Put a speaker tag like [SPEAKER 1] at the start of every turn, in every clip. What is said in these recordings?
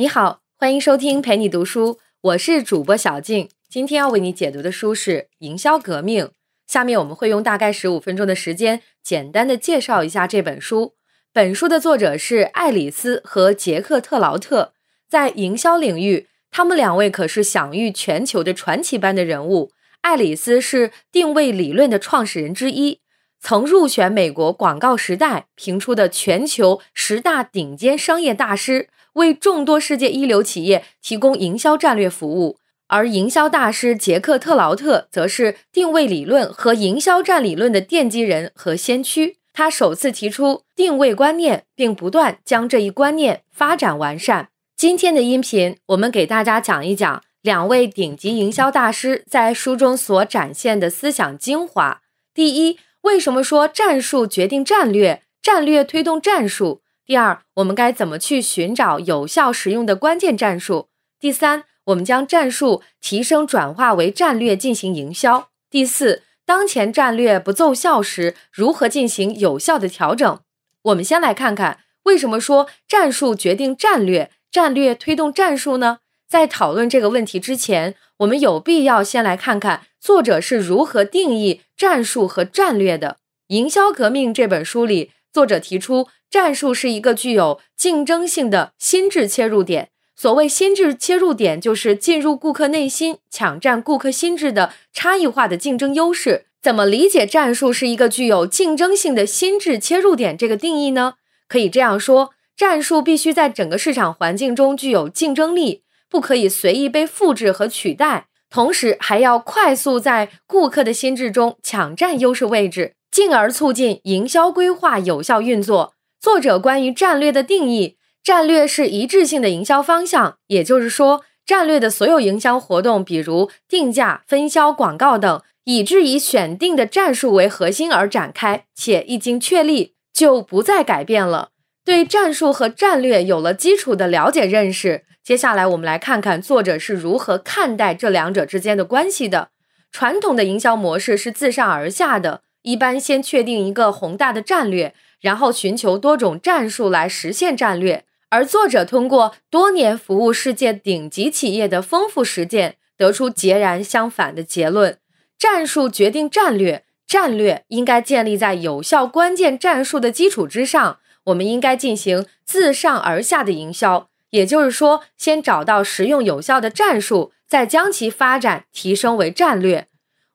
[SPEAKER 1] 你好，欢迎收听陪你读书，我是主播小静。今天要为你解读的书是《营销革命》。下面我们会用大概十五分钟的时间，简单的介绍一下这本书。本书的作者是爱丽丝和杰克特劳特，在营销领域，他们两位可是享誉全球的传奇般的人物。爱丽丝是定位理论的创始人之一，曾入选美国《广告时代》评出的全球十大顶尖商业大师。为众多世界一流企业提供营销战略服务，而营销大师杰克特劳特则是定位理论和营销战理论的奠基人和先驱。他首次提出定位观念，并不断将这一观念发展完善。今天的音频，我们给大家讲一讲两位顶级营销大师在书中所展现的思想精华。第一，为什么说战术决定战略，战略推动战术？第二，我们该怎么去寻找有效实用的关键战术？第三，我们将战术提升转化为战略进行营销。第四，当前战略不奏效时，如何进行有效的调整？我们先来看看为什么说战术决定战略，战略推动战术呢？在讨论这个问题之前，我们有必要先来看看作者是如何定义战术和战略的。《营销革命》这本书里，作者提出。战术是一个具有竞争性的心智切入点。所谓心智切入点，就是进入顾客内心、抢占顾客心智的差异化的竞争优势。怎么理解战术是一个具有竞争性的心智切入点这个定义呢？可以这样说：战术必须在整个市场环境中具有竞争力，不可以随意被复制和取代，同时还要快速在顾客的心智中抢占优势位置，进而促进营销规划有效运作。作者关于战略的定义：战略是一致性的营销方向，也就是说，战略的所有营销活动，比如定价、分销、广告等，以致以选定的战术为核心而展开，且一经确立就不再改变了。对战术和战略有了基础的了解认识，接下来我们来看看作者是如何看待这两者之间的关系的。传统的营销模式是自上而下的，一般先确定一个宏大的战略。然后寻求多种战术来实现战略，而作者通过多年服务世界顶级企业的丰富实践，得出截然相反的结论：战术决定战略，战略应该建立在有效关键战术的基础之上。我们应该进行自上而下的营销，也就是说，先找到实用有效的战术，再将其发展提升为战略。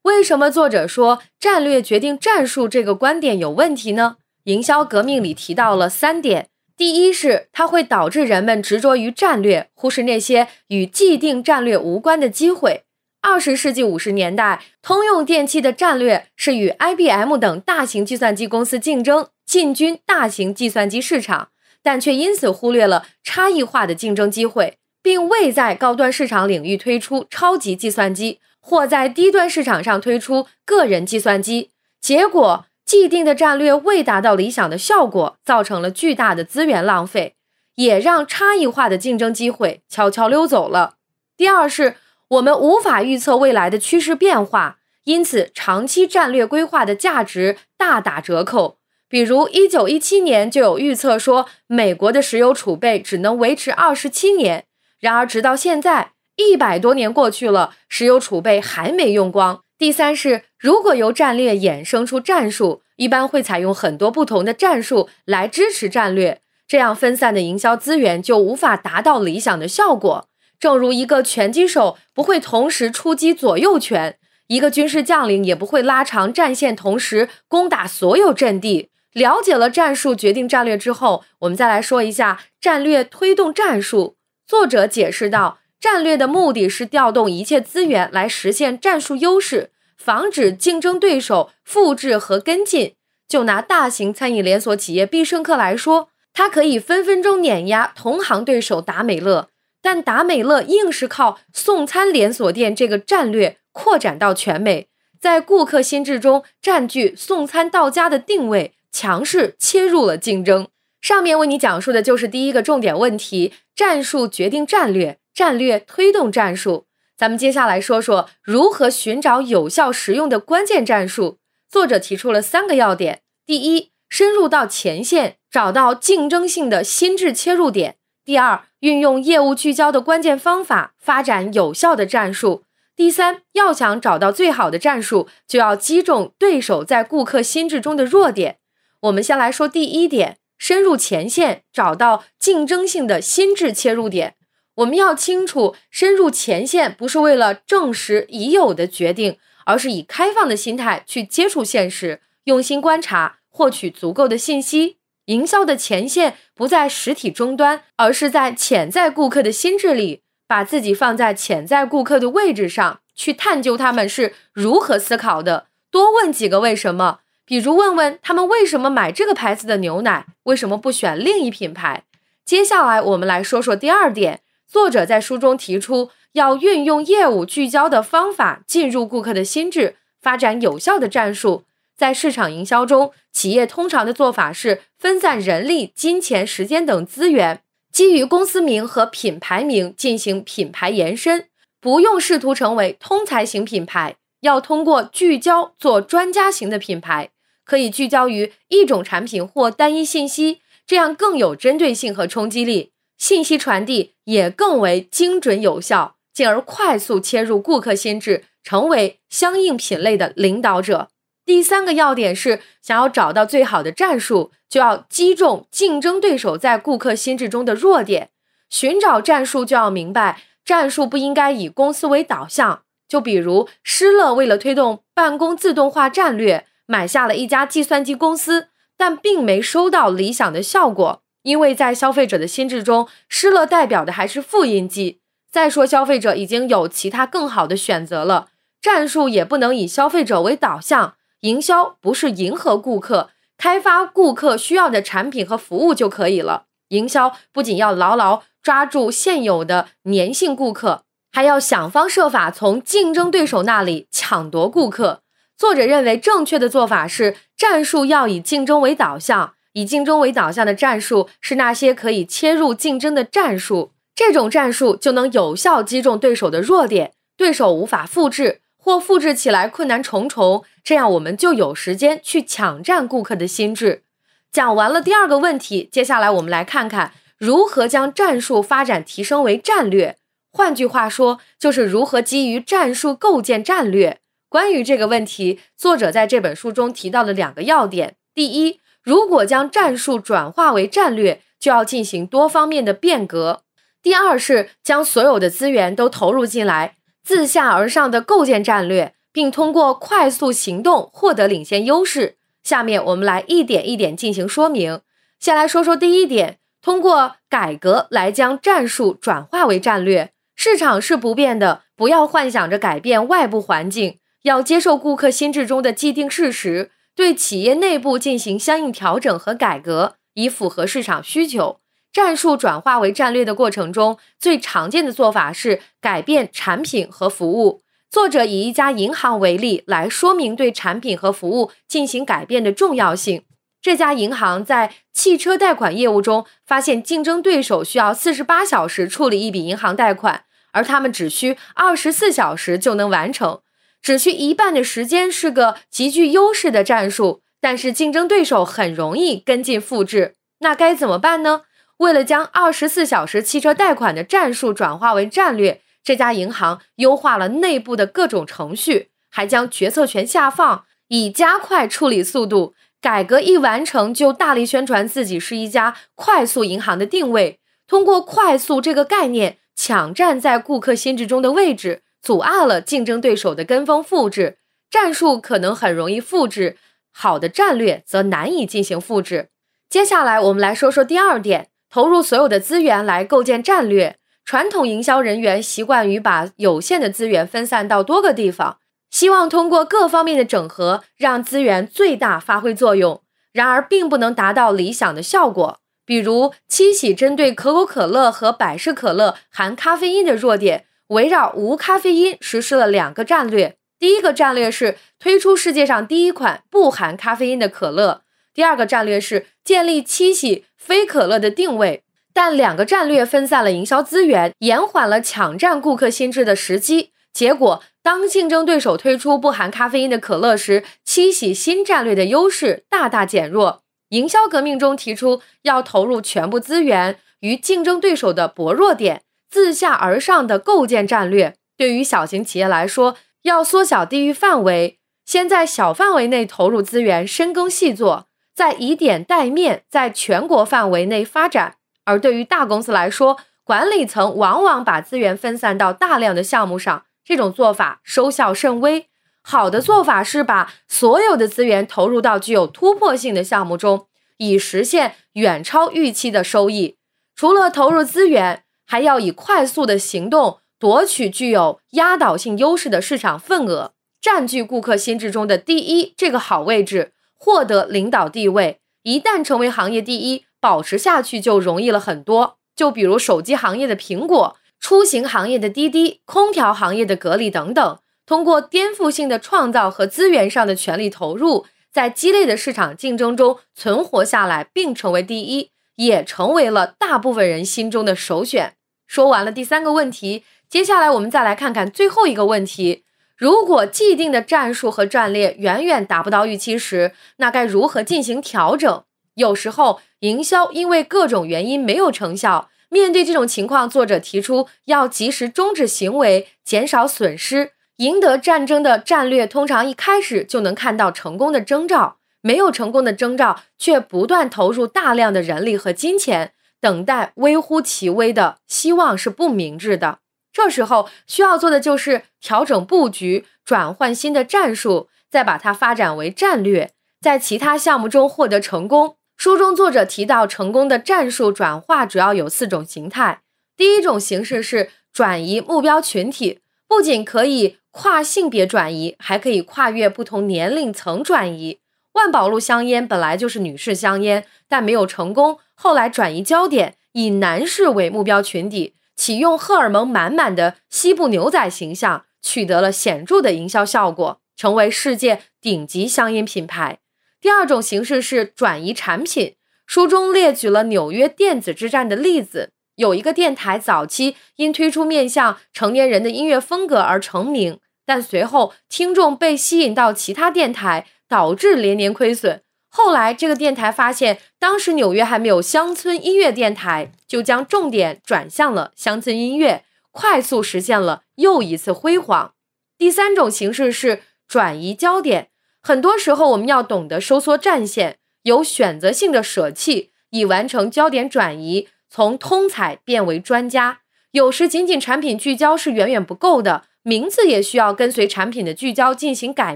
[SPEAKER 1] 为什么作者说战略决定战术这个观点有问题呢？营销革命里提到了三点：第一是它会导致人们执着于战略，忽视那些与既定战略无关的机会。二十世纪五十年代，通用电气的战略是与 IBM 等大型计算机公司竞争，进军大型计算机市场，但却因此忽略了差异化的竞争机会，并未在高端市场领域推出超级计算机，或在低端市场上推出个人计算机。结果。既定的战略未达到理想的效果，造成了巨大的资源浪费，也让差异化的竞争机会悄悄溜走了。第二是，我们无法预测未来的趋势变化，因此长期战略规划的价值大打折扣。比如，一九一七年就有预测说，美国的石油储备只能维持二十七年，然而直到现在，一百多年过去了，石油储备还没用光。第三是，如果由战略衍生出战术，一般会采用很多不同的战术来支持战略，这样分散的营销资源就无法达到理想的效果。正如一个拳击手不会同时出击左右拳，一个军事将领也不会拉长战线同时攻打所有阵地。了解了战术决定战略之后，我们再来说一下战略推动战术。作者解释道。战略的目的是调动一切资源来实现战术优势，防止竞争对手复制和跟进。就拿大型餐饮连锁企业必胜客来说，它可以分分钟碾压同行对手达美乐，但达美乐硬是靠送餐连锁店这个战略扩展到全美，在顾客心智中占据送餐到家的定位，强势切入了竞争。上面为你讲述的就是第一个重点问题：战术决定战略。战略推动战术，咱们接下来说说如何寻找有效实用的关键战术。作者提出了三个要点：第一，深入到前线，找到竞争性的心智切入点；第二，运用业务聚焦的关键方法，发展有效的战术。第三，要想找到最好的战术，就要击中对手在顾客心智中的弱点。我们先来说第一点，深入前线，找到竞争性的心智切入点。我们要清楚，深入前线不是为了证实已有的决定，而是以开放的心态去接触现实，用心观察，获取足够的信息。营销的前线不在实体终端，而是在潜在顾客的心智里。把自己放在潜在顾客的位置上去探究他们是如何思考的，多问几个为什么，比如问问他们为什么买这个牌子的牛奶，为什么不选另一品牌。接下来我们来说说第二点，作者在书中提出要运用业务聚焦的方法进入顾客的心智，发展有效的战术。在市场营销中，企业通常的做法是分散人力、金钱、时间等资源。基于公司名和品牌名进行品牌延伸，不用试图成为通才型品牌，要通过聚焦做专家型的品牌，可以聚焦于一种产品或单一信息，这样更有针对性和冲击力，信息传递也更为精准有效，进而快速切入顾客心智，成为相应品类的领导者。第三个要点是，想要找到最好的战术，就要击中竞争对手在顾客心智中的弱点。寻找战术，就要明白战术不应该以公司为导向。就比如，施乐为了推动办公自动化战略，买下了一家计算机公司，但并没收到理想的效果，因为在消费者的心智中，施乐代表的还是复印机。再说，消费者已经有其他更好的选择了，战术也不能以消费者为导向。营销不是迎合顾客，开发顾客需要的产品和服务就可以了。营销不仅要牢牢抓住现有的粘性顾客，还要想方设法从竞争对手那里抢夺顾客。作者认为，正确的做法是战术要以竞争为导向，以竞争为导向的战术是那些可以切入竞争的战术，这种战术就能有效击中对手的弱点，对手无法复制。或复制起来困难重重，这样我们就有时间去抢占顾客的心智。讲完了第二个问题，接下来我们来看看如何将战术发展提升为战略。换句话说，就是如何基于战术构建战略。关于这个问题，作者在这本书中提到了两个要点：第一，如果将战术转化为战略，就要进行多方面的变革；第二是将所有的资源都投入进来。自下而上的构建战略，并通过快速行动获得领先优势。下面我们来一点一点进行说明。先来说说第一点，通过改革来将战术转化为战略。市场是不变的，不要幻想着改变外部环境，要接受顾客心智中的既定事实，对企业内部进行相应调整和改革，以符合市场需求。战术转化为战略的过程中，最常见的做法是改变产品和服务。作者以一家银行为例来说明对产品和服务进行改变的重要性。这家银行在汽车贷款业务中发现，竞争对手需要四十八小时处理一笔银行贷款，而他们只需二十四小时就能完成，只需一半的时间是个极具优势的战术。但是竞争对手很容易跟进复制，那该怎么办呢？为了将二十四小时汽车贷款的战术转化为战略，这家银行优化了内部的各种程序，还将决策权下放，以加快处理速度。改革一完成，就大力宣传自己是一家快速银行的定位，通过快速这个概念抢占在顾客心智中的位置，阻碍了竞争对手的跟风复制。战术可能很容易复制，好的战略则难以进行复制。接下来，我们来说说第二点。投入所有的资源来构建战略。传统营销人员习惯于把有限的资源分散到多个地方，希望通过各方面的整合让资源最大发挥作用。然而，并不能达到理想的效果。比如，七喜针对可口可乐和百事可乐含咖啡因的弱点，围绕无咖啡因实施了两个战略。第一个战略是推出世界上第一款不含咖啡因的可乐。第二个战略是建立七喜非可乐的定位，但两个战略分散了营销资源，延缓了抢占顾客心智的时机。结果，当竞争对手推出不含咖啡因的可乐时，七喜新战略的优势大大减弱。营销革命中提出要投入全部资源，与竞争对手的薄弱点，自下而上的构建战略。对于小型企业来说，要缩小地域范围，先在小范围内投入资源，深耕细作，再以点带面，在全国范围内发展。而对于大公司来说，管理层往往把资源分散到大量的项目上，这种做法收效甚微。好的做法是把所有的资源投入到具有突破性的项目中，以实现远超预期的收益。除了投入资源，还要以快速的行动夺取具有压倒性优势的市场份额，占据顾客心智中的第一这个好位置，获得领导地位。一旦成为行业第一，保持下去就容易了很多。就比如手机行业的苹果，出行行业的滴滴，空调行业的格力等等，通过颠覆性的创造和资源上的全力投入，在激烈的市场竞争中存活下来，并成为第一，也成为了大部分人心中的首选。说完了第三个问题，接下来我们再来看看最后一个问题：如果既定的战术和战略远远达不到预期时，那该如何进行调整？有时候，营销因为各种原因没有成效。面对这种情况，作者提出要及时终止行为，减少损失。赢得战争的战略通常一开始就能看到成功的征兆，没有成功的征兆却不断投入大量的人力和金钱，等待微乎其微的希望是不明智的。这时候需要做的就是调整布局，转换新的战术，再把它发展为战略，在其他项目中获得成功。书中作者提到，成功的战术转化主要有四种形态。第一种形式是转移目标群体，不仅可以跨性别转移，还可以跨越不同年龄层转移。万宝路香烟本来就是女士香烟，但没有成功，后来转移焦点，以男士为目标群体，启用荷尔蒙满满的西部牛仔形象，取得了显著的营销效果，成为世界顶级香烟品牌。第二种形式是转移产品。书中列举了纽约电子之战的例子。有一个电台早期因推出面向成年人的音乐风格而成名，但随后听众被吸引到其他电台，导致连年亏损。后来，这个电台发现当时纽约还没有乡村音乐电台，就将重点转向了乡村音乐，快速实现了又一次辉煌。第三种形式是转移焦点。很多时候，我们要懂得收缩战线，有选择性的舍弃，以完成焦点转移，从通才变为专家。有时，仅仅产品聚焦是远远不够的，名字也需要跟随产品的聚焦进行改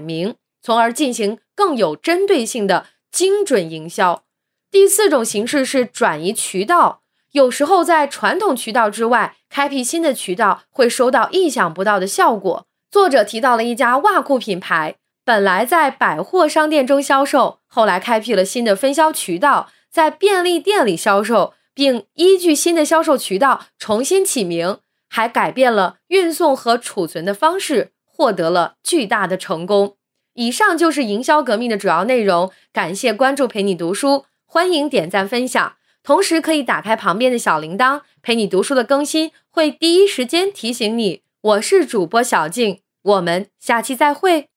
[SPEAKER 1] 名，从而进行更有针对性的精准营销。第四种形式是转移渠道，有时候在传统渠道之外开辟新的渠道，会收到意想不到的效果。作者提到了一家袜裤品牌。本来在百货商店中销售，后来开辟了新的分销渠道，在便利店里销售，并依据新的销售渠道重新起名，还改变了运送和储存的方式，获得了巨大的成功。以上就是营销革命的主要内容。感谢关注陪你读书，欢迎点赞分享，同时可以打开旁边的小铃铛，陪你读书的更新会第一时间提醒你。我是主播小静，我们下期再会。